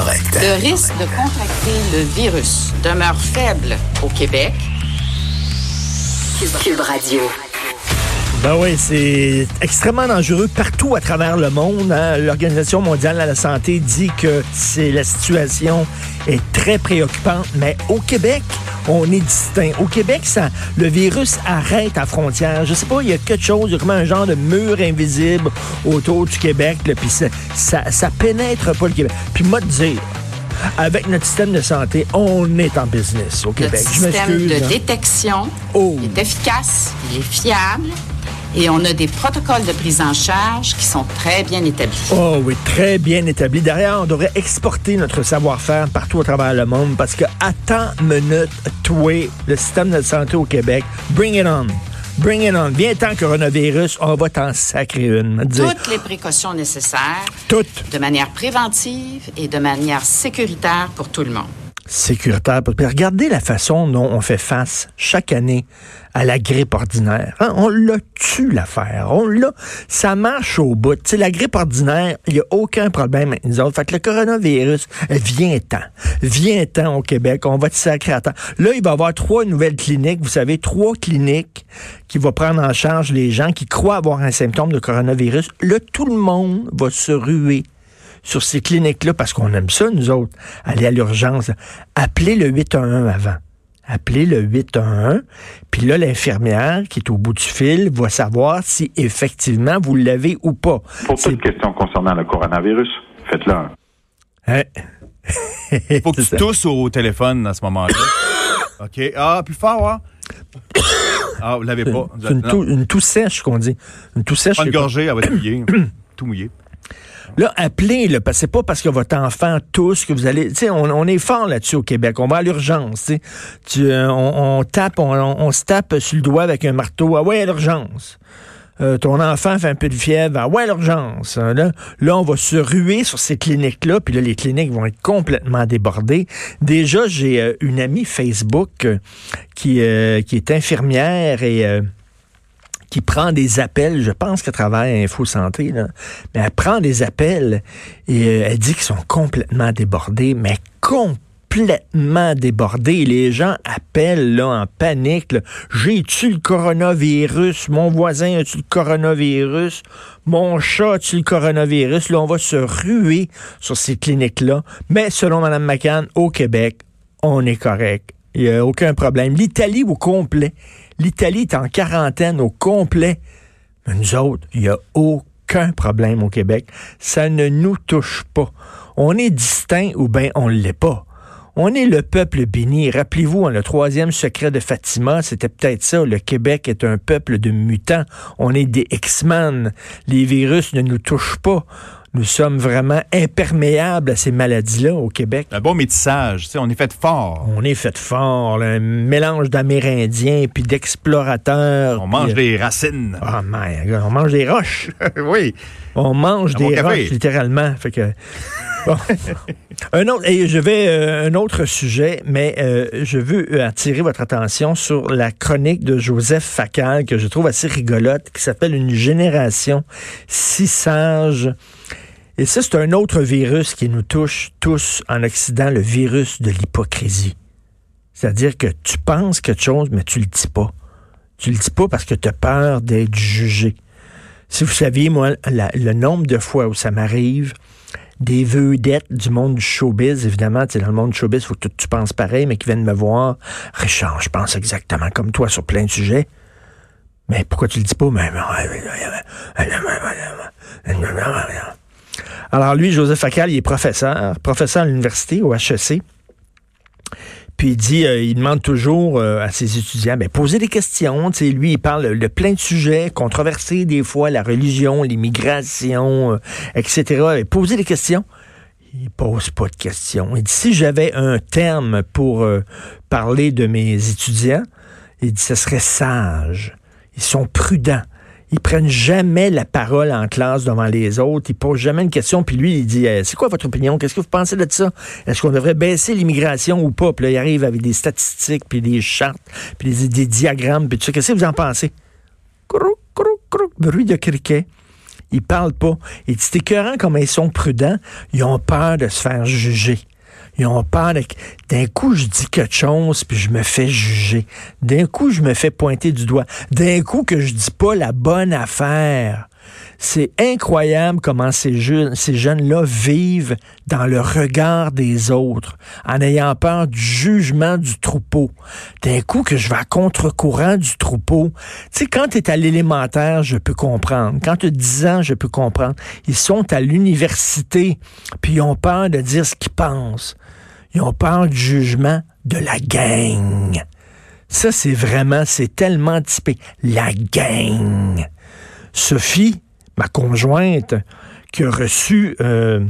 Correct. Le risque de contracter le virus demeure faible au Québec. Cube Radio. Ben oui, c'est extrêmement dangereux partout à travers le monde. hein. L'Organisation mondiale de la santé dit que c'est la situation est très préoccupante, mais au Québec, on est distinct. Au Québec, ça, le virus arrête à frontière. Je sais pas, il y a quelque chose, il y a comme un genre de mur invisible autour du Québec, puis ça, ça, ça pénètre pas le Québec. Puis moi, te dire, avec notre système de santé, on est en business au Notre Québec. Je système de détection Oh. est efficace, il est fiable et on a des protocoles de prise en charge qui sont très bien établis. Oh oui, très bien établi. Derrière, on devrait exporter notre savoir-faire partout à travers le monde parce que, attends minute, toi, le système de santé au Québec, bring it on. Bring it on. Viens tant coronavirus, on va t'en sacrer une. Dire, Toutes les précautions nécessaires Toutes. de manière préventive et de manière sécuritaire pour tout le monde. Sécuritaire. Regardez la façon dont on fait face chaque année à la grippe ordinaire. Hein, On l'a tue l'affaire. On l'a. Ça marche au bout. La grippe ordinaire, il n'y a aucun problème avec. Fait que le coronavirus, vient-t'en. Vient-t'en au Québec. On va te sacrer à temps. Là, il va y avoir trois nouvelles cliniques. Vous savez, trois cliniques qui vont prendre en charge les gens qui croient avoir un symptôme de coronavirus. Là, tout le monde va se ruer sur ces cliniques-là parce qu'on aime ça, nous autres, aller à l'urgence. Appelez le 811 avant. Appelez le 811, puis là, l'infirmière qui est au bout du fil va savoir si effectivement vous l'avez ou pas. Pour C'est- toute question concernant le coronavirus, faites-le un. Hein? Faut que tu tousses au téléphone à ce moment-là. OK. Ah, plus fort, hein? Ah, vous l'avez pas. C'est une, Non. toux, une toux sèche qu'on dit. Une toux sèche. Une gorgée, elle va être mouillée. Tout mouillé. Là, appelez, là, parce que c'est pas parce que votre enfant tousse que vous allez. Tu sais, on, on est fort là-dessus au Québec. On va à l'urgence. tu euh, on, tape, on, on- se tape sur le doigt avec un marteau. Ah ouais, à l'urgence. Euh, ton enfant fait un peu de fièvre, ah ouais, à l'urgence. Hein, Là, là, on va se ruer sur ces cliniques-là, puis là, les cliniques vont être complètement débordées. Déjà, j'ai euh, une amie Facebook euh, qui, qui est infirmière et qui prend des appels, je pense qu'elle travaille à Info Santé, là, mais elle prend des appels et euh, elle dit qu'ils sont complètement débordés, mais complètement débordés. Les gens appellent là, en panique. J'ai-tu le coronavirus? Mon voisin a-tu le coronavirus? Mon chat a-tu le coronavirus? Là, on va se ruer sur ces cliniques-là. Mais selon Mme McCann, au Québec, on est correct. Il n'y a aucun problème. L'Italie au complet. L'Italie est en quarantaine au complet. Mais nous autres, il n'y a aucun problème au Québec. Ça ne nous touche pas. On est distinct ou bien on ne l'est pas. On est le peuple béni. Rappelez-vous, hein, le troisième secret de Fatima, c'était peut-être ça. Le Québec est un peuple de mutants. On est des X-Men. Les virus ne nous touchent pas. Nous sommes vraiment imperméables à ces maladies-là au Québec. Un bon métissage. tu sais, on est fait fort. On est fait fort, là, un mélange d'Amérindiens puis d'explorateurs. On mange euh, des racines. Ah, my God, on mange des roches. oui. On mange des café. roches, littéralement. Fait que. un autre, et je vais euh, un autre sujet, mais euh, je veux attirer votre attention sur la chronique de Joseph Facal que je trouve assez rigolote, qui s'appelle Une génération si sage. Et ça, c'est un autre virus qui nous touche tous en Occident, le virus de l'hypocrisie. C'est-à-dire que tu penses quelque chose, mais tu le dis pas. Tu le dis pas parce que tu as peur d'être jugé. Si vous saviez, moi, le nombre de fois où ça m'arrive, des vedettes du monde du showbiz, évidemment, tu sais, dans le monde du showbiz, il faut que tu, penses pareil, mais qui viennent me voir. Richard, je pense exactement comme toi sur plein de sujets. Mais pourquoi tu le dis pas? Alors lui, Joseph Facal, il est professeur, professeur à l'université, au HEC. Puis il dit, euh, il demande toujours euh, à ses étudiants, ben, posez des questions. Tu sais, lui, il parle de plein de sujets controversés, des fois, la religion, l'immigration, euh, etc. Et posez des questions. Il pose pas de questions. Il dit, si j'avais un terme pour euh, parler de mes étudiants, il dit, ce serait sage. Ils sont prudents. Ils prennent jamais la parole en classe devant les autres. Ils posent jamais une question. Puis lui, il dit, euh, c'est quoi votre opinion? Qu'est-ce que vous pensez de ça? Est-ce qu'on devrait baisser l'immigration ou pas? Puis là, il arrive avec des statistiques, puis des chartes, puis des, diagrammes, puis tout ça. Qu'est-ce que vous en pensez? Croc, croc, croc, bruit de criquet. Ils parlent pas. Et c'est écœurant comme ils sont prudents. Ils ont peur de se faire juger. Ils ont peur. D'un coup, je dis quelque chose, puis je me fais juger. D'un coup, je me fais pointer du doigt. D'un coup, que je dis pas la bonne affaire. C'est incroyable comment ces, jeunes, ces jeunes-là vivent dans le regard des autres, en ayant peur du jugement du troupeau. D'un coup que je vais à contre-courant du troupeau. Tu sais, quand tu es à l'élémentaire, je peux comprendre. Quand tu as 10 ans, je peux comprendre. Ils sont à l'université, puis ils ont peur de dire ce qu'ils pensent. Ils ont peur du jugement de la gang. Ça, c'est vraiment, c'est tellement typé. La gang. Sophie, ma conjointe, qui a reçu... Euh,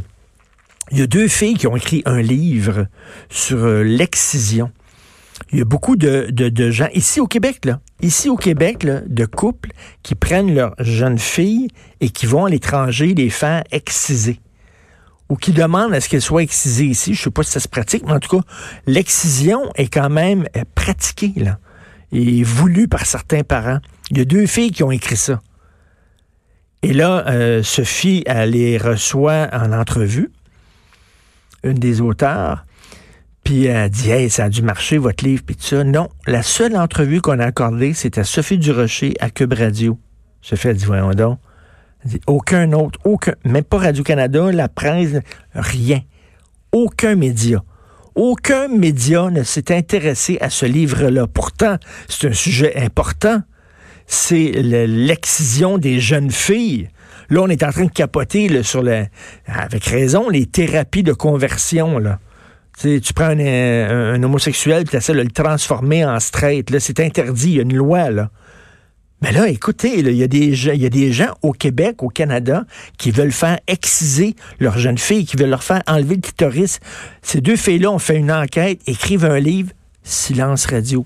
il y a deux filles qui ont écrit un livre sur euh, l'excision. Il y a beaucoup de, gens, ici au Québec, là, ici au Québec, de couples qui prennent leurs jeunes filles et qui vont à l'étranger les faire exciser. Ou qui demandent à ce qu'elles soient excisées ici. Je sais pas si ça se pratique, mais en tout cas, l'excision est quand même euh, pratiquée, là, et voulue par certains parents. Il y a deux filles qui ont écrit ça. Et là, euh, Sophie, elle les reçoit en entrevue, une des auteurs, puis elle dit Hey, ça a dû marcher votre livre, puis tout ça. Non, la seule entrevue qu'on a accordée, c'était à Sophie Durocher à Cube Radio. Sophie a dit Voyons donc. Aucun autre, aucun, même pas Radio-Canada, la presse, rien. Aucun média. Aucun média ne s'est intéressé à ce livre-là. Pourtant, c'est un sujet important c'est l'excision des jeunes filles. Là, on est en train de capoter sur le, avec raison, les thérapies de conversion. Là. tu prends un, homosexuel et tu essaies de le transformer en straight. C'est interdit, il y a une loi. Là. Mais là, écoutez, il y, a des, y a des gens au Québec, au Canada, qui veulent faire exciser leurs jeunes filles, qui veulent leur faire enlever le clitoris. Ces deux filles-là ont fait une enquête, écrivent un livre, Silence Radio.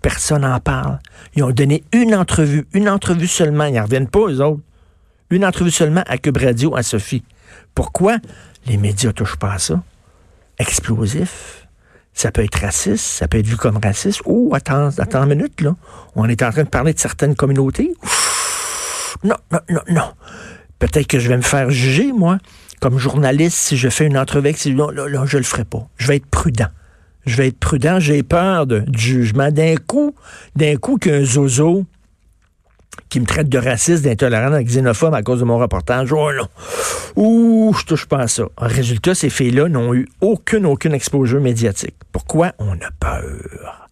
Personne n'en parle. Ils ont donné une entrevue, une entrevue seulement. Ils n'en reviennent pas, eux autres. Une entrevue seulement à Cube Radio, à Sophie. Pourquoi? Les médias touchent pas à ça? Explosif. Ça peut être raciste, ça peut être vu comme raciste. Oh, attends, attends une minute, là. On est en train de parler de certaines communautés. Non, non, non, non. Peut-être que je vais me faire juger, moi, comme journaliste, si je fais une entrevue. Non, là, là, je le ferai pas. Je vais être prudent je vais être prudent, j'ai peur du jugement. D'un coup, d'un coup qu'un zozo qui me traite de raciste, d'intolérant, de xénophobe à cause de mon reportage, oh non, ouh, je touche pas à ça. En résultat, ces filles-là n'ont eu aucune, aucune exposure médiatique. Pourquoi? On a peur.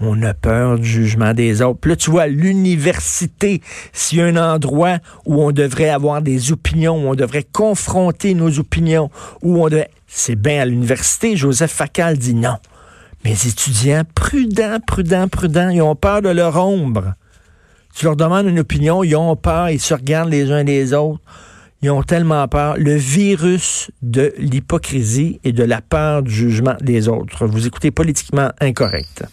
On a peur du jugement des autres. Puis là, tu vois, l'université, s'il y a un endroit où on devrait avoir des opinions, où on devrait confronter nos opinions, où on devrait... C'est bien à l'université. Joseph Facal dit non. Mes étudiants, prudents, prudents, prudents, ils ont peur de leur ombre. Tu leur demandes une opinion, ils ont peur, ils se regardent les uns les autres. Ils ont tellement peur. Le virus de l'hypocrisie et de la peur du jugement des autres. Vous écoutez politiquement incorrect.